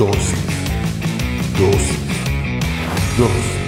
Dosis. Dosis. Dosis.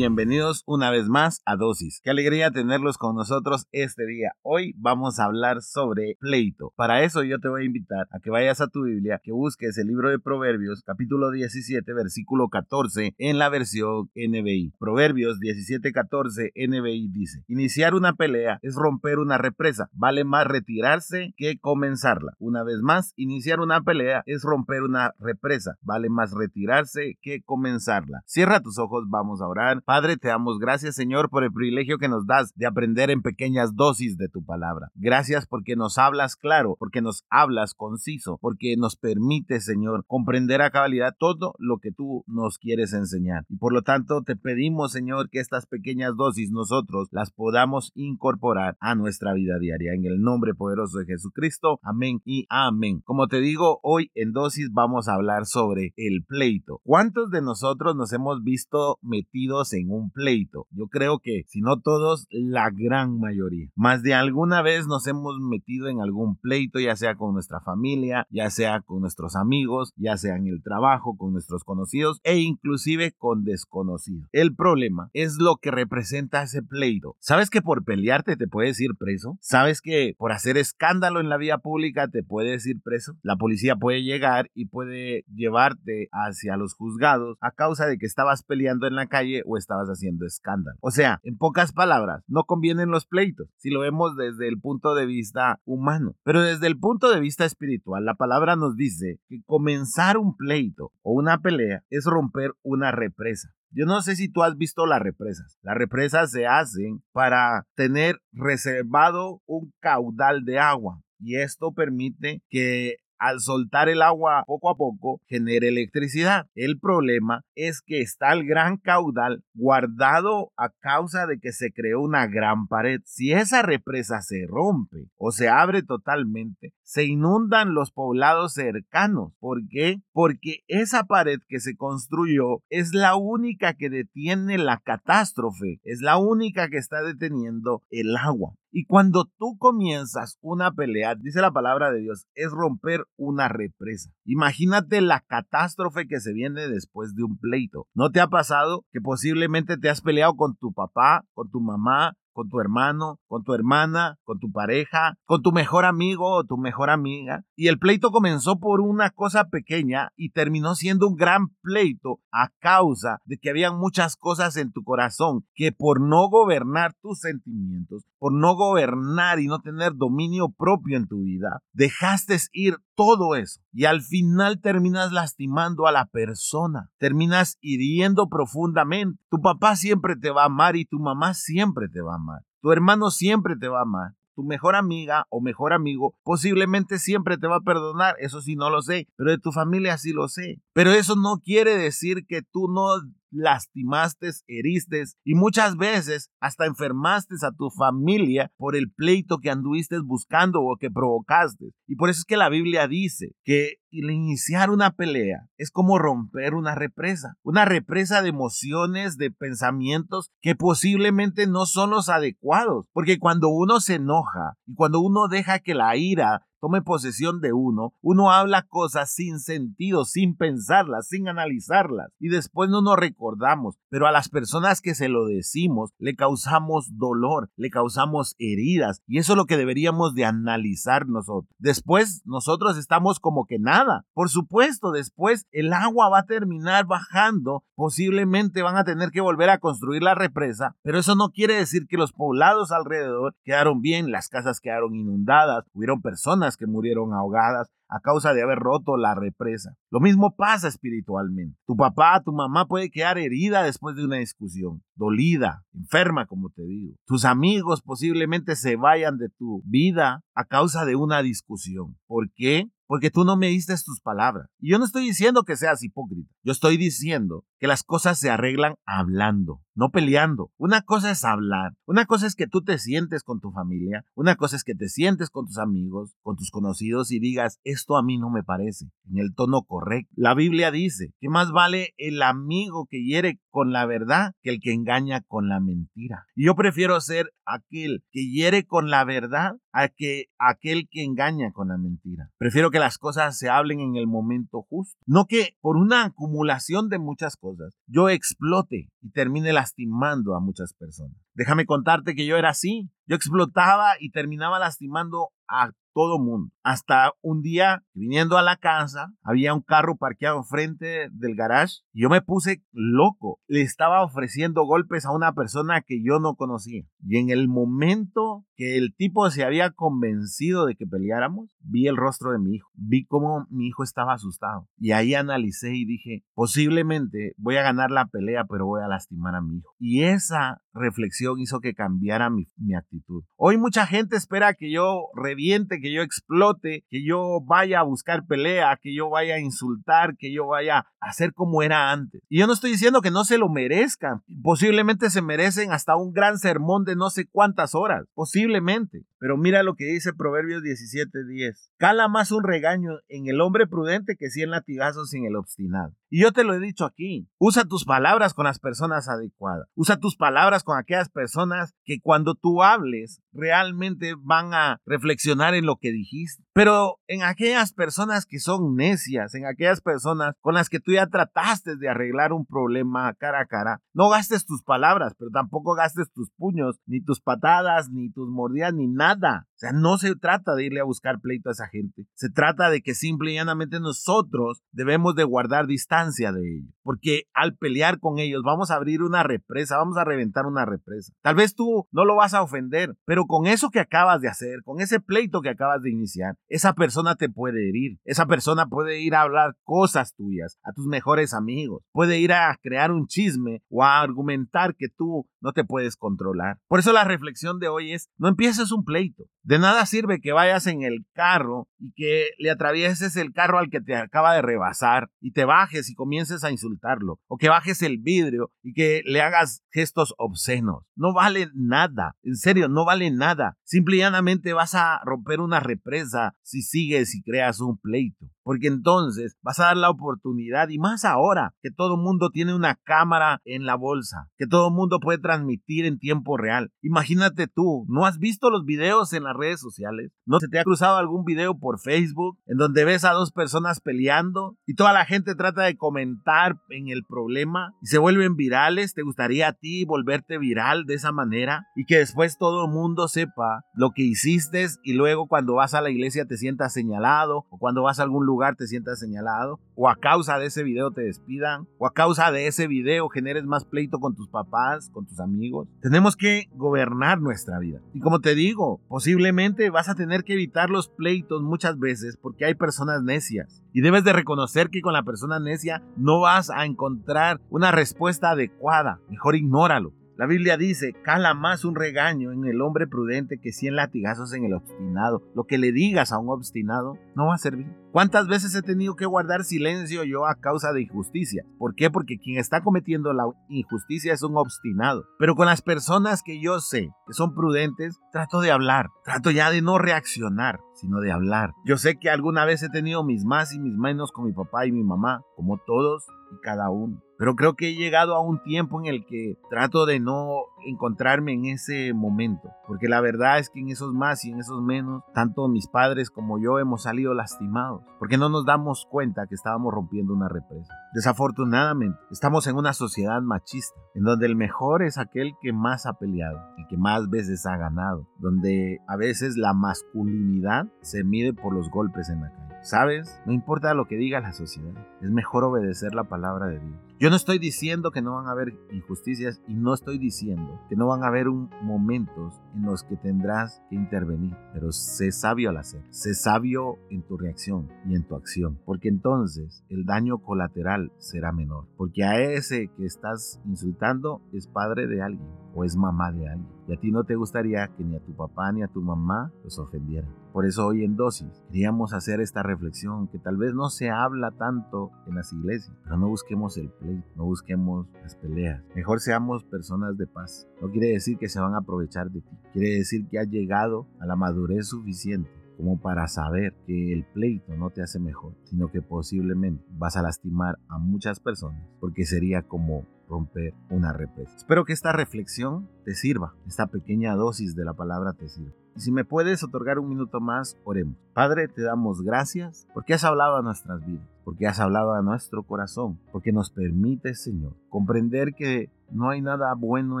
Bienvenidos una vez más a Dosis. Qué alegría tenerlos con nosotros este día. Hoy vamos a hablar sobre pleito. Para eso yo te voy a invitar a que vayas a tu Biblia, que busques el libro de Proverbios, capítulo 17, versículo 14, en la versión NBI. Proverbios 17, 14, NBI dice, iniciar una pelea es romper una represa. Vale más retirarse que comenzarla. Una vez más, iniciar una pelea es romper una represa. Vale más retirarse que comenzarla. Cierra tus ojos, vamos a orar. Padre, te damos gracias, Señor, por el privilegio que nos das de aprender en pequeñas dosis de tu palabra. Gracias porque nos hablas claro, porque nos hablas conciso, porque nos permite, Señor, comprender a cabalidad todo lo que tú nos quieres enseñar. Y por lo tanto, te pedimos, Señor, que estas pequeñas dosis nosotros las podamos incorporar a nuestra vida diaria. En el nombre poderoso de Jesucristo. Amén y amén. Como te digo, hoy en dosis vamos a hablar sobre el pleito. ¿Cuántos de nosotros nos hemos visto metidos en un pleito. Yo creo que, si no todos, la gran mayoría. Más de alguna vez nos hemos metido en algún pleito, ya sea con nuestra familia, ya sea con nuestros amigos, ya sea en el trabajo, con nuestros conocidos e inclusive con desconocidos. El problema es lo que representa ese pleito. ¿Sabes que por pelearte te puedes ir preso? ¿Sabes que por hacer escándalo en la vía pública te puedes ir preso? La policía puede llegar y puede llevarte hacia los juzgados a causa de que estabas peleando en la calle o estabas haciendo escándalo. O sea, en pocas palabras, no convienen los pleitos si lo vemos desde el punto de vista humano. Pero desde el punto de vista espiritual, la palabra nos dice que comenzar un pleito o una pelea es romper una represa. Yo no sé si tú has visto las represas. Las represas se hacen para tener reservado un caudal de agua y esto permite que al soltar el agua poco a poco genera electricidad. El problema es que está el gran caudal guardado a causa de que se creó una gran pared. Si esa represa se rompe o se abre totalmente, se inundan los poblados cercanos. ¿Por qué? Porque esa pared que se construyó es la única que detiene la catástrofe, es la única que está deteniendo el agua. Y cuando tú comienzas una pelea, dice la palabra de Dios, es romper una represa. Imagínate la catástrofe que se viene después de un pleito. ¿No te ha pasado que posiblemente te has peleado con tu papá, con tu mamá, con tu hermano, con tu hermana, con tu pareja, con tu mejor amigo o tu mejor amiga. Y el pleito comenzó por una cosa pequeña y terminó siendo un gran pleito a causa de que habían muchas cosas en tu corazón que por no gobernar tus sentimientos, por no gobernar y no tener dominio propio en tu vida, dejaste ir todo eso y al final terminas lastimando a la persona, terminas hiriendo profundamente. Tu papá siempre te va a amar y tu mamá siempre te va a amar. Tu hermano siempre te va a amar. Tu mejor amiga o mejor amigo posiblemente siempre te va a perdonar, eso sí no lo sé, pero de tu familia sí lo sé. Pero eso no quiere decir que tú no lastimaste, heriste y muchas veces hasta enfermaste a tu familia por el pleito que anduviste buscando o que provocaste. Y por eso es que la Biblia dice que iniciar una pelea es como romper una represa, una represa de emociones, de pensamientos que posiblemente no son los adecuados, porque cuando uno se enoja y cuando uno deja que la ira tome posesión de uno, uno habla cosas sin sentido, sin pensarlas, sin analizarlas, y después no nos recordamos, pero a las personas que se lo decimos le causamos dolor, le causamos heridas, y eso es lo que deberíamos de analizar nosotros. Después nosotros estamos como que nada. Por supuesto, después el agua va a terminar bajando, posiblemente van a tener que volver a construir la represa, pero eso no quiere decir que los poblados alrededor quedaron bien, las casas quedaron inundadas, hubieron personas que murieron ahogadas a causa de haber roto la represa. Lo mismo pasa espiritualmente. Tu papá, tu mamá puede quedar herida después de una discusión, dolida, enferma, como te digo. Tus amigos posiblemente se vayan de tu vida a causa de una discusión. ¿Por qué? Porque tú no me diste tus palabras. Y yo no estoy diciendo que seas hipócrita. Yo estoy diciendo que las cosas se arreglan hablando. No peleando. Una cosa es hablar, una cosa es que tú te sientes con tu familia, una cosa es que te sientes con tus amigos, con tus conocidos y digas, esto a mí no me parece, en el tono correcto. La Biblia dice que más vale el amigo que hiere con la verdad que el que engaña con la mentira. Y yo prefiero ser aquel que hiere con la verdad a que aquel que engaña con la mentira. Prefiero que las cosas se hablen en el momento justo, no que por una acumulación de muchas cosas yo explote y termine lastimando a muchas personas. Déjame contarte que yo era así. Yo explotaba y terminaba lastimando a todo mundo. Hasta un día, viniendo a la casa, había un carro parqueado enfrente del garage y yo me puse loco. Le estaba ofreciendo golpes a una persona que yo no conocía. Y en el momento que el tipo se había convencido de que peleáramos, vi el rostro de mi hijo. Vi cómo mi hijo estaba asustado. Y ahí analicé y dije, posiblemente voy a ganar la pelea, pero voy a lastimar a mi hijo. Y esa reflexión hizo que cambiara mi, mi actitud. Hoy mucha gente espera que yo reviente, que yo explote, que yo vaya a buscar pelea, que yo vaya a insultar, que yo vaya a hacer como era antes. Y yo no estoy diciendo que no se lo merezcan. Posiblemente se merecen hasta un gran sermón de no sé cuántas horas. Posiblemente. Pero mira lo que dice Proverbios 17:10. Cala más un regaño en el hombre prudente que cien latigazos en el obstinado. Y yo te lo he dicho aquí. Usa tus palabras con las personas adecuadas. Usa tus palabras con aquellas personas que cuando tú hables realmente van a reflexionar en lo que dijiste. Pero en aquellas personas que son necias, en aquellas personas con las que tú ya trataste de arreglar un problema cara a cara, no gastes tus palabras, pero tampoco gastes tus puños, ni tus patadas, ni tus mordidas, ni nada. Sea, no se trata de irle a buscar pleito a esa gente. Se trata de que simple y llanamente nosotros debemos de guardar distancia de ellos. Porque al pelear con ellos vamos a abrir una represa, vamos a reventar una represa. Tal vez tú no lo vas a ofender, pero con eso que acabas de hacer, con ese pleito que acabas de iniciar, esa persona te puede herir. Esa persona puede ir a hablar cosas tuyas a tus mejores amigos. Puede ir a crear un chisme o a argumentar que tú no te puedes controlar. Por eso la reflexión de hoy es, no empieces un pleito. De nada sirve que vayas en el carro y que le atravieses el carro al que te acaba de rebasar y te bajes y comiences a insultarlo. O que bajes el vidrio y que le hagas gestos obscenos. No vale nada. En serio, no vale nada. Simplemente vas a romper una represa si sigues y creas un pleito. Porque entonces vas a dar la oportunidad y más ahora que todo mundo tiene una cámara en la bolsa, que todo mundo puede transmitir en tiempo real. Imagínate tú, ¿no has visto los videos en las redes sociales? ¿No se te ha cruzado algún video por Facebook en donde ves a dos personas peleando y toda la gente trata de comentar en el problema y se vuelven virales? ¿Te gustaría a ti volverte viral de esa manera y que después todo el mundo sepa lo que hiciste y luego cuando vas a la iglesia te sientas señalado o cuando vas a algún lugar te sientas señalado o a causa de ese video te despidan o a causa de ese video generes más pleito con tus papás, con tus amigos. Tenemos que gobernar nuestra vida. Y como te digo, posiblemente vas a tener que evitar los pleitos muchas veces porque hay personas necias. Y debes de reconocer que con la persona necia no vas a encontrar una respuesta adecuada. Mejor ignóralo. La Biblia dice, cala más un regaño en el hombre prudente que cien latigazos en el obstinado. Lo que le digas a un obstinado no va a servir. ¿Cuántas veces he tenido que guardar silencio yo a causa de injusticia? ¿Por qué? Porque quien está cometiendo la injusticia es un obstinado. Pero con las personas que yo sé que son prudentes, trato de hablar. Trato ya de no reaccionar, sino de hablar. Yo sé que alguna vez he tenido mis más y mis menos con mi papá y mi mamá, como todos y cada uno. Pero creo que he llegado a un tiempo en el que trato de no encontrarme en ese momento. Porque la verdad es que en esos más y en esos menos, tanto mis padres como yo hemos salido lastimados. Porque no nos damos cuenta que estábamos rompiendo una represa. Desafortunadamente, estamos en una sociedad machista, en donde el mejor es aquel que más ha peleado, el que más veces ha ganado, donde a veces la masculinidad se mide por los golpes en la calle. ¿Sabes? No importa lo que diga la sociedad, es mejor obedecer la palabra de Dios. Yo no estoy diciendo que no van a haber injusticias y no estoy diciendo que no van a haber momentos en los que tendrás que intervenir, pero sé sabio al hacer, sé sabio en tu reacción y en tu acción, porque entonces el daño colateral será menor, porque a ese que estás insultando es padre de alguien o es mamá de alguien. Y a ti no te gustaría que ni a tu papá ni a tu mamá los ofendieran. Por eso hoy en dosis queríamos hacer esta reflexión que tal vez no se habla tanto en las iglesias, pero no busquemos el pleito no busquemos las peleas. Mejor seamos personas de paz. No quiere decir que se van a aprovechar de ti, quiere decir que has llegado a la madurez suficiente como para saber que el pleito no te hace mejor, sino que posiblemente vas a lastimar a muchas personas, porque sería como romper una represa. Espero que esta reflexión te sirva, esta pequeña dosis de la palabra te sirva. Y si me puedes otorgar un minuto más, oremos. Padre, te damos gracias porque has hablado a nuestras vidas, porque has hablado a nuestro corazón, porque nos permite, Señor, comprender que no hay nada bueno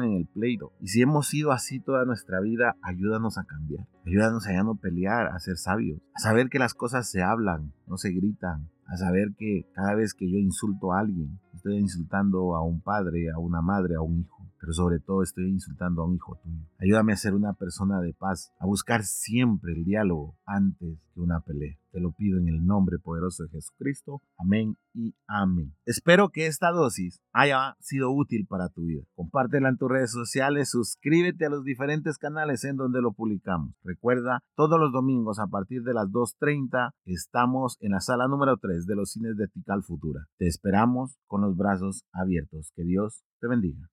en el pleito. Y si hemos sido así toda nuestra vida, ayúdanos a cambiar. Ayúdanos a ya no pelear, a ser sabios, a saber que las cosas se hablan, no se gritan, a saber que cada vez que yo insulto a alguien, estoy insultando a un padre, a una madre, a un hijo pero sobre todo estoy insultando a un hijo tuyo. Ayúdame a ser una persona de paz, a buscar siempre el diálogo antes que una pelea. Te lo pido en el nombre poderoso de Jesucristo. Amén y amén. Espero que esta dosis haya sido útil para tu vida. Compártela en tus redes sociales, suscríbete a los diferentes canales en donde lo publicamos. Recuerda, todos los domingos a partir de las 2.30 estamos en la sala número 3 de los cines de Tical Futura. Te esperamos con los brazos abiertos. Que Dios te bendiga.